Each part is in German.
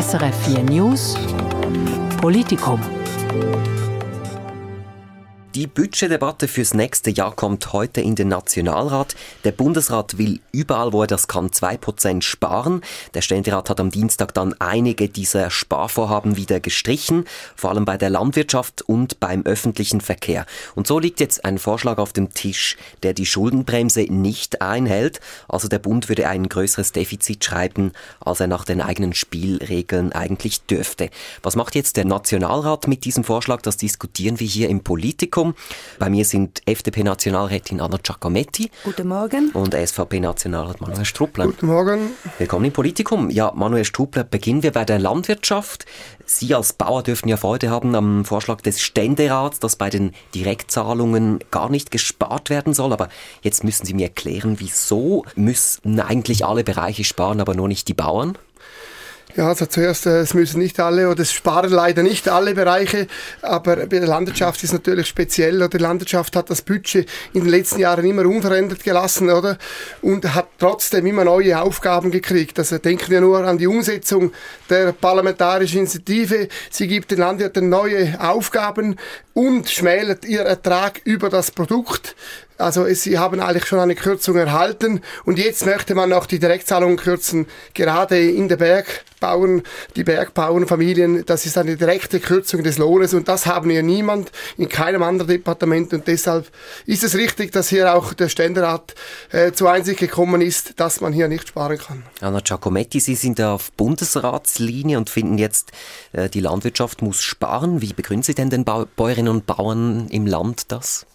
SRF 4 News. Politikum die Budgetdebatte fürs nächste Jahr kommt heute in den Nationalrat. Der Bundesrat will überall, wo er das kann, zwei Prozent sparen. Der Ständerat hat am Dienstag dann einige dieser Sparvorhaben wieder gestrichen, vor allem bei der Landwirtschaft und beim öffentlichen Verkehr. Und so liegt jetzt ein Vorschlag auf dem Tisch, der die Schuldenbremse nicht einhält. Also der Bund würde ein größeres Defizit schreiben, als er nach den eigenen Spielregeln eigentlich dürfte. Was macht jetzt der Nationalrat mit diesem Vorschlag? Das diskutieren wir hier im Politikum. Politikum. Bei mir sind FDP-Nationalrätin Anna Giacometti. Guten Morgen. Und SVP-Nationalrat Manuel Struppler. Guten Morgen. Willkommen im Politikum. Ja, Manuel Struppler, beginnen wir bei der Landwirtschaft. Sie als Bauer dürfen ja Freude haben am Vorschlag des Ständerats, dass bei den Direktzahlungen gar nicht gespart werden soll. Aber jetzt müssen Sie mir erklären, wieso müssen eigentlich alle Bereiche sparen, aber nur nicht die Bauern? Ja, also zuerst, äh, es müssen nicht alle, oder es sparen leider nicht alle Bereiche, aber bei der Landwirtschaft ist natürlich speziell, oder die Landwirtschaft hat das Budget in den letzten Jahren immer unverändert gelassen, oder? Und hat trotzdem immer neue Aufgaben gekriegt. Also denken wir nur an die Umsetzung der parlamentarischen Initiative. Sie gibt den Landwirten neue Aufgaben und schmälert ihr Ertrag über das Produkt. Also sie haben eigentlich schon eine Kürzung erhalten und jetzt möchte man auch die Direktzahlungen kürzen, gerade in der Bergbauern, die Bergbauernfamilien, das ist eine direkte Kürzung des Lohnes und das haben wir niemand in keinem anderen Departement und deshalb ist es richtig, dass hier auch der Ständerat äh, zu Einsicht gekommen ist, dass man hier nicht sparen kann. Anna Giacometti, Sie sind auf Bundesratslinie und finden jetzt, äh, die Landwirtschaft muss sparen. Wie begründen Sie denn den Bäuerinnen und Bauern im Land das?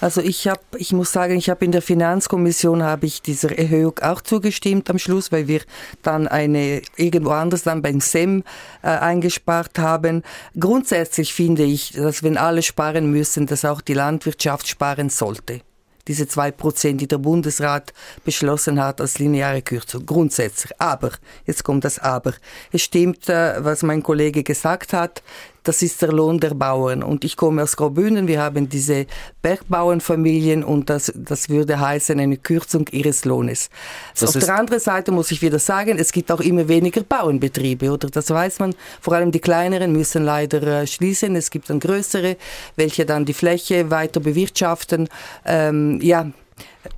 Also ich habe, ich muss sagen, ich habe in der Finanzkommission habe ich dieser Erhöhung auch zugestimmt am Schluss, weil wir dann eine irgendwo anders dann beim SEM äh, eingespart haben. Grundsätzlich finde ich, dass wenn alle sparen müssen, dass auch die Landwirtschaft sparen sollte diese zwei Prozent, die der Bundesrat beschlossen hat als lineare Kürzung, grundsätzlich. Aber, jetzt kommt das Aber. Es stimmt, äh, was mein Kollege gesagt hat, das ist der Lohn der Bauern. Und ich komme aus Graubünden, wir haben diese Bergbauernfamilien und das, das würde heißen eine Kürzung ihres Lohnes. Das Auf der anderen Seite muss ich wieder sagen, es gibt auch immer weniger Bauernbetriebe, oder? Das weiß man. Vor allem die kleineren müssen leider äh, schließen. Es gibt dann größere, welche dann die Fläche weiter bewirtschaften. Ähm, ja,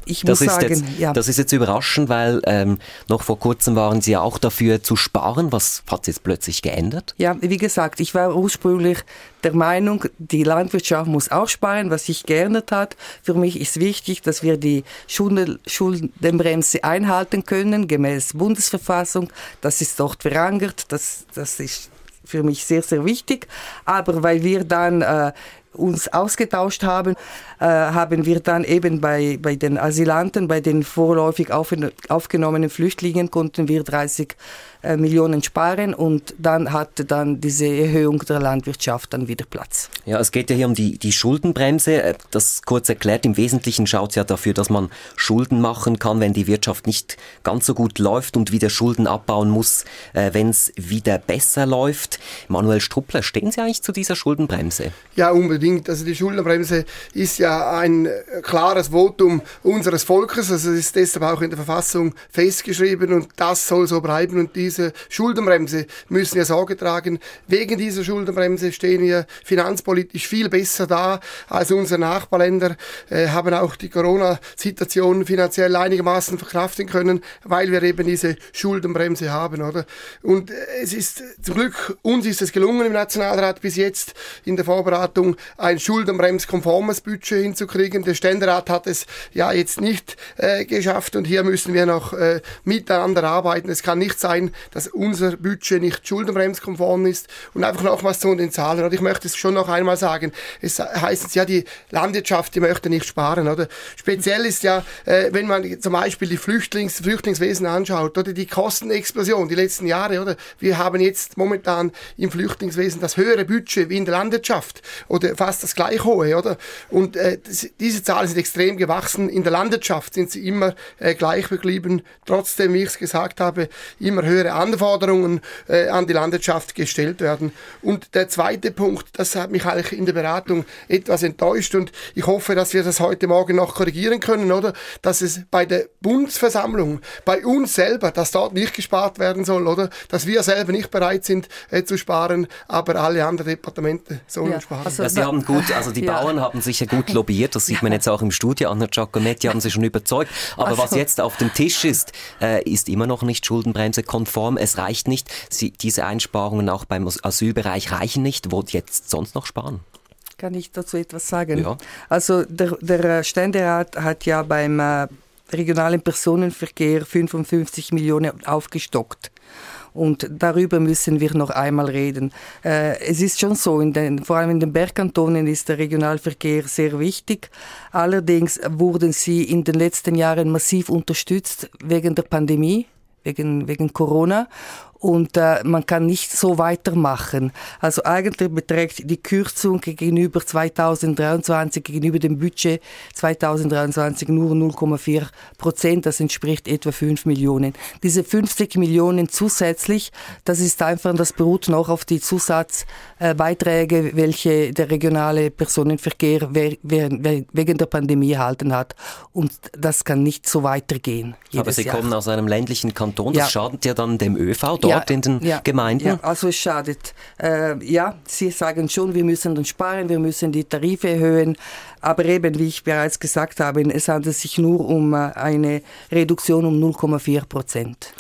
ich muss das sagen, jetzt, ja. Das ist jetzt überraschend, weil ähm, noch vor kurzem waren Sie ja auch dafür zu sparen. Was hat sich jetzt plötzlich geändert? Ja, wie gesagt, ich war ursprünglich der Meinung, die Landwirtschaft muss auch sparen, was sich geändert hat. Für mich ist wichtig, dass wir die Schuldenbremse einhalten können, gemäß Bundesverfassung. Das ist dort verankert. Das, das ist für mich sehr, sehr wichtig. Aber weil wir dann äh, uns ausgetauscht haben, äh, haben wir dann eben bei, bei den Asylanten, bei den vorläufig auf, aufgenommenen Flüchtlingen, konnten wir 30 äh, Millionen sparen und dann hatte dann diese Erhöhung der Landwirtschaft dann wieder Platz. Ja, es geht ja hier um die, die Schuldenbremse. Äh, das kurz erklärt, im Wesentlichen schaut es ja dafür, dass man Schulden machen kann, wenn die Wirtschaft nicht ganz so gut läuft und wieder Schulden abbauen muss, äh, wenn es wieder besser läuft. Manuel Struppler, stehen Sie eigentlich zu dieser Schuldenbremse? Ja, unbedingt. Also die Schuldenbremse ist ja ein klares Votum unseres Volkes. Also es ist deshalb auch in der Verfassung festgeschrieben und das soll so bleiben und die diese Schuldenbremse müssen wir Sorge tragen. Wegen dieser Schuldenbremse stehen wir finanzpolitisch viel besser da als unsere Nachbarländer, äh, haben auch die Corona-Situation finanziell einigermaßen verkraften können, weil wir eben diese Schuldenbremse haben, oder? Und äh, es ist zum Glück, uns ist es gelungen im Nationalrat bis jetzt in der Vorbereitung ein schuldenbremskonformes Budget hinzukriegen. Der Ständerat hat es ja jetzt nicht äh, geschafft und hier müssen wir noch äh, miteinander arbeiten. Es kann nicht sein, dass unser Budget nicht schuldenbremskonform ist. Und einfach nochmals zu den Zahlen. Oder ich möchte es schon noch einmal sagen. Es heißt ja, die Landwirtschaft, die möchte nicht sparen. Oder speziell ist ja, äh, wenn man zum Beispiel die Flüchtlings, Flüchtlingswesen anschaut oder die Kostenexplosion die letzten Jahre. Oder wir haben jetzt momentan im Flüchtlingswesen das höhere Budget wie in der Landwirtschaft oder fast das gleich hohe, oder? Und äh, diese Zahlen sind extrem gewachsen. In der Landwirtschaft sind sie immer äh, gleich geblieben. Trotzdem, wie ich es gesagt habe, immer höhere Anforderungen äh, an die Landwirtschaft gestellt werden. Und der zweite Punkt, das hat mich eigentlich in der Beratung etwas enttäuscht und ich hoffe, dass wir das heute Morgen noch korrigieren können, oder? Dass es bei der Bundesversammlung, bei uns selber, dass dort nicht gespart werden soll, oder? Dass wir selber nicht bereit sind äh, zu sparen, aber alle anderen Departemente sollen ja, sparen. Also, ja, haben gut, also die ja. Bauern haben sicher gut lobbyiert, das sieht man jetzt auch im Studio, Anna Giacometti haben sie schon überzeugt. Aber also. was jetzt auf dem Tisch ist, äh, ist immer noch nicht Schuldenbremse konform. Es reicht nicht. Sie, diese Einsparungen auch beim Asylbereich reichen nicht. Wo jetzt sonst noch sparen? Kann ich dazu etwas sagen? Ja. Also der, der Ständerat hat ja beim äh, regionalen Personenverkehr 55 Millionen aufgestockt. Und darüber müssen wir noch einmal reden. Äh, es ist schon so, den, vor allem in den Bergkantonen ist der Regionalverkehr sehr wichtig. Allerdings wurden sie in den letzten Jahren massiv unterstützt wegen der Pandemie, wegen, wegen Corona und äh, man kann nicht so weitermachen. Also eigentlich beträgt die Kürzung gegenüber 2023, gegenüber dem Budget 2023 nur 0,4 Prozent. Das entspricht etwa 5 Millionen. Diese 50 Millionen zusätzlich, das ist einfach, das beruht noch auf die Zusatzbeiträge, äh, welche der regionale Personenverkehr wegen der Pandemie erhalten hat. Und das kann nicht so weitergehen. Aber Sie Jahr. kommen aus einem ländlichen Kanton, das ja. schadet ja dann dem ÖV dort ja, in den ja, Gemeinden? Ja, also es schadet. Äh, ja, Sie sagen schon, wir müssen dann sparen, wir müssen die Tarife erhöhen, aber eben, wie ich bereits gesagt habe, es handelt sich nur um äh, eine Reduktion um 0,4 Prozent.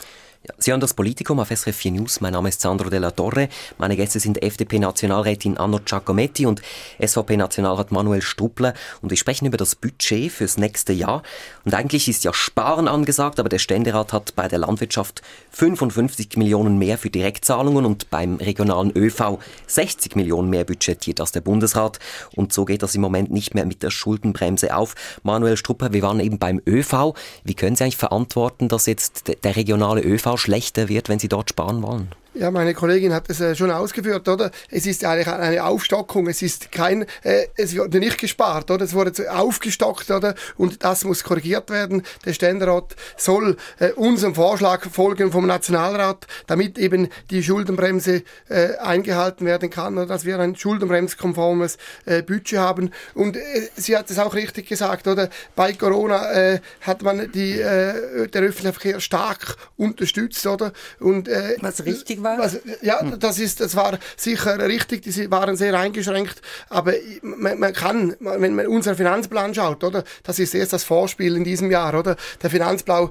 Sie hören das Politikum auf SRF 4 News. Mein Name ist Sandro Della Torre. Meine Gäste sind FDP-Nationalrätin Anno Giacometti und SVP-Nationalrat Manuel Struppler. Und wir sprechen über das Budget fürs nächste Jahr. Und eigentlich ist ja Sparen angesagt, aber der Ständerat hat bei der Landwirtschaft 55 Millionen mehr für Direktzahlungen und beim regionalen ÖV 60 Millionen mehr budgetiert als der Bundesrat. Und so geht das im Moment nicht mehr mit der Schuldenbremse auf. Manuel Struppler, wir waren eben beim ÖV. Wie können Sie eigentlich verantworten, dass jetzt der regionale ÖV schlechter wird, wenn Sie dort sparen wollen? Ja, meine Kollegin hat es äh, schon ausgeführt, oder? Es ist eigentlich eine Aufstockung. Es ist kein, äh, es wurde nicht gespart, oder? Es wurde aufgestockt, oder? Und das muss korrigiert werden. Der Ständerat soll äh, unserem Vorschlag folgen vom Nationalrat, damit eben die Schuldenbremse äh, eingehalten werden kann, oder? Dass wir ein schuldenbremskonformes äh, Budget haben. Und äh, sie hat es auch richtig gesagt, oder? Bei Corona äh, hat man die, äh, der öffentliche Verkehr stark unterstützt, oder? Und, äh, Was richtig war? Was, ja, hm. das ist, das war sicher richtig. Die waren sehr eingeschränkt. Aber man, man kann, wenn man unseren Finanzplan schaut, oder? Das ist erst das Vorspiel in diesem Jahr, oder? Der Finanzplan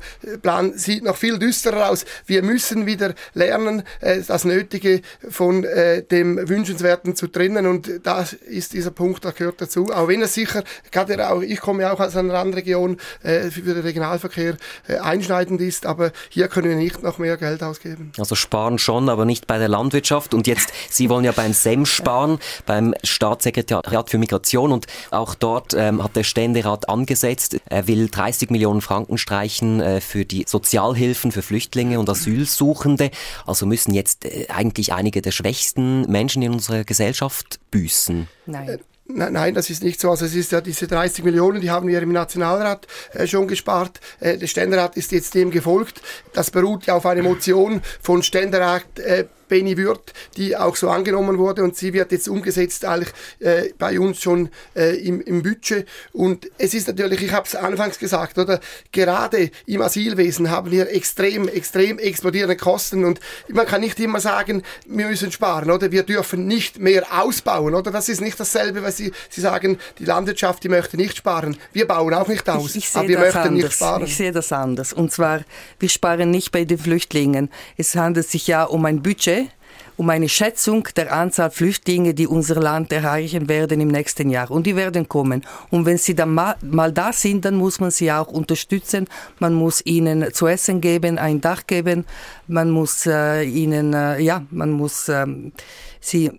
sieht noch viel düsterer aus. Wir müssen wieder lernen, äh, das Nötige von äh, dem Wünschenswerten zu trennen. Und da ist dieser Punkt, da gehört dazu. Auch wenn es sicher, gerade auch, ich komme ja auch aus einer Randregion, äh, für den Regionalverkehr äh, einschneidend ist. Aber hier können wir nicht noch mehr Geld ausgeben. Also sparen schon schon, aber nicht bei der Landwirtschaft. Und jetzt, Sie wollen ja beim SEM sparen, beim Staatssekretariat für Migration. Und auch dort ähm, hat der Ständerat angesetzt. Er will 30 Millionen Franken streichen äh, für die Sozialhilfen für Flüchtlinge und Asylsuchende. Also müssen jetzt äh, eigentlich einige der schwächsten Menschen in unserer Gesellschaft büßen. Nein. Nein, das ist nicht so. Also es ist ja diese 30 Millionen, die haben wir im Nationalrat äh, schon gespart. Äh, der Ständerat ist jetzt dem gefolgt. Das beruht ja auf einer Motion von Ständerat äh, Benny Würth, die auch so angenommen wurde und sie wird jetzt umgesetzt eigentlich äh, bei uns schon äh, im, im Budget. Und es ist natürlich, ich habe es anfangs gesagt, oder gerade im Asylwesen haben wir extrem, extrem explodierende Kosten und man kann nicht immer sagen, wir müssen sparen oder wir dürfen nicht mehr ausbauen oder das ist nicht dasselbe, was Sie, Sie sagen, die Landwirtschaft, die möchte nicht sparen. Wir bauen auch nicht aus, ich, ich aber wir möchten anders. nicht sparen. Ich sehe das anders und zwar, wir sparen nicht bei den Flüchtlingen. Es handelt sich ja um ein Budget, um eine Schätzung der Anzahl Flüchtlinge, die unser Land erreichen werden im nächsten Jahr. Und die werden kommen. Und wenn sie dann mal, mal da sind, dann muss man sie auch unterstützen. Man muss ihnen zu essen geben, ein Dach geben. Man muss äh, ihnen, äh, ja, man muss äh, sie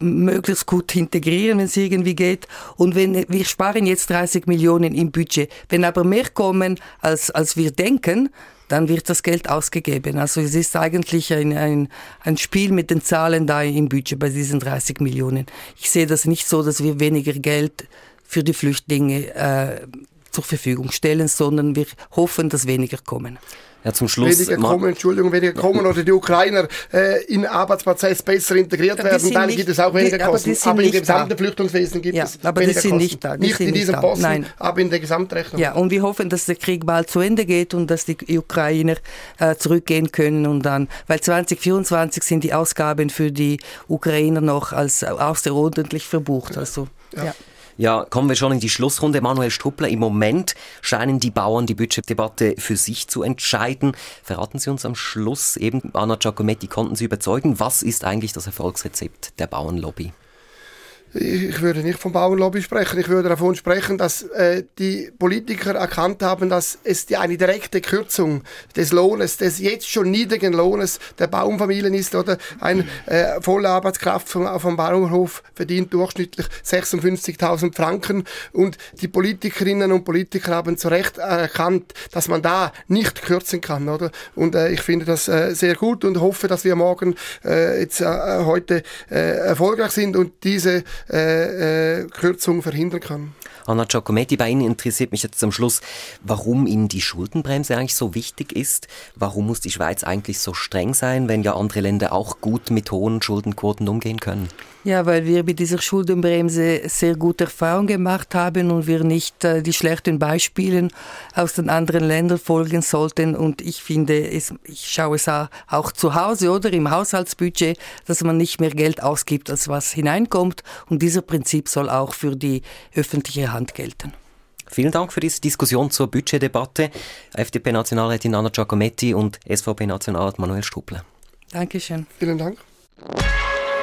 möglichst gut integrieren, wenn es irgendwie geht. Und wenn wir sparen jetzt 30 Millionen im Budget, wenn aber mehr kommen, als, als wir denken, dann wird das Geld ausgegeben. Also es ist eigentlich ein, ein, ein Spiel mit den Zahlen da im Budget bei diesen 30 Millionen. Ich sehe das nicht so, dass wir weniger Geld für die Flüchtlinge äh, zur Verfügung stellen, sondern wir hoffen, dass weniger kommen. Ja, zum Schluss. Weniger kommen, Entschuldigung, weniger kommen oder die Ukrainer äh, in den Arbeitsprozess besser integriert werden, dann gibt es auch weniger Kosten. Aber, aber in dem gesamten da. Flüchtlingswesen gibt ja, es aber weniger die sind Kosten. nicht da. Die nicht in diesem Posten, Nein. aber in der Gesamtrechnung. Ja, und wir hoffen, dass der Krieg bald zu Ende geht und dass die Ukrainer äh, zurückgehen können und dann, weil 2024 sind die Ausgaben für die Ukrainer noch als außerordentlich verbucht. Also, ja. ja. Ja, kommen wir schon in die Schlussrunde. Manuel Struppler, im Moment scheinen die Bauern die Budgetdebatte für sich zu entscheiden. Verraten Sie uns am Schluss eben, Anna Giacometti, konnten Sie überzeugen, was ist eigentlich das Erfolgsrezept der Bauernlobby? Ich würde nicht vom Bauernlobby sprechen, ich würde davon sprechen, dass äh, die Politiker erkannt haben, dass es die, eine direkte Kürzung des Lohnes, des jetzt schon niedrigen Lohnes der Bauernfamilien ist, oder? Eine äh, volle Arbeitskraft vom, auf dem Bauernhof verdient durchschnittlich 56.000 Franken. Und die Politikerinnen und Politiker haben zu Recht erkannt, dass man da nicht kürzen kann, oder? Und äh, ich finde das äh, sehr gut und hoffe, dass wir morgen äh, jetzt äh, heute äh, erfolgreich sind und diese äh, äh, Kürzung verhindern kann. Anna Giacometti, bei Ihnen interessiert mich jetzt zum Schluss, warum Ihnen die Schuldenbremse eigentlich so wichtig ist. Warum muss die Schweiz eigentlich so streng sein, wenn ja andere Länder auch gut mit hohen Schuldenquoten umgehen können? Ja, weil wir mit dieser Schuldenbremse sehr gute Erfahrungen gemacht haben und wir nicht äh, die schlechten Beispiele aus den anderen Ländern folgen sollten. Und ich finde, es, ich schaue es auch zu Hause oder im Haushaltsbudget, dass man nicht mehr Geld ausgibt, als was hineinkommt. Und dieser Prinzip soll auch für die öffentliche Hand gelten. Vielen Dank für diese Diskussion zur Budgetdebatte. FDP-Nationalrätin Anna Giacometti und SVP-Nationalrat Manuel Struppler. Dankeschön. Vielen Dank.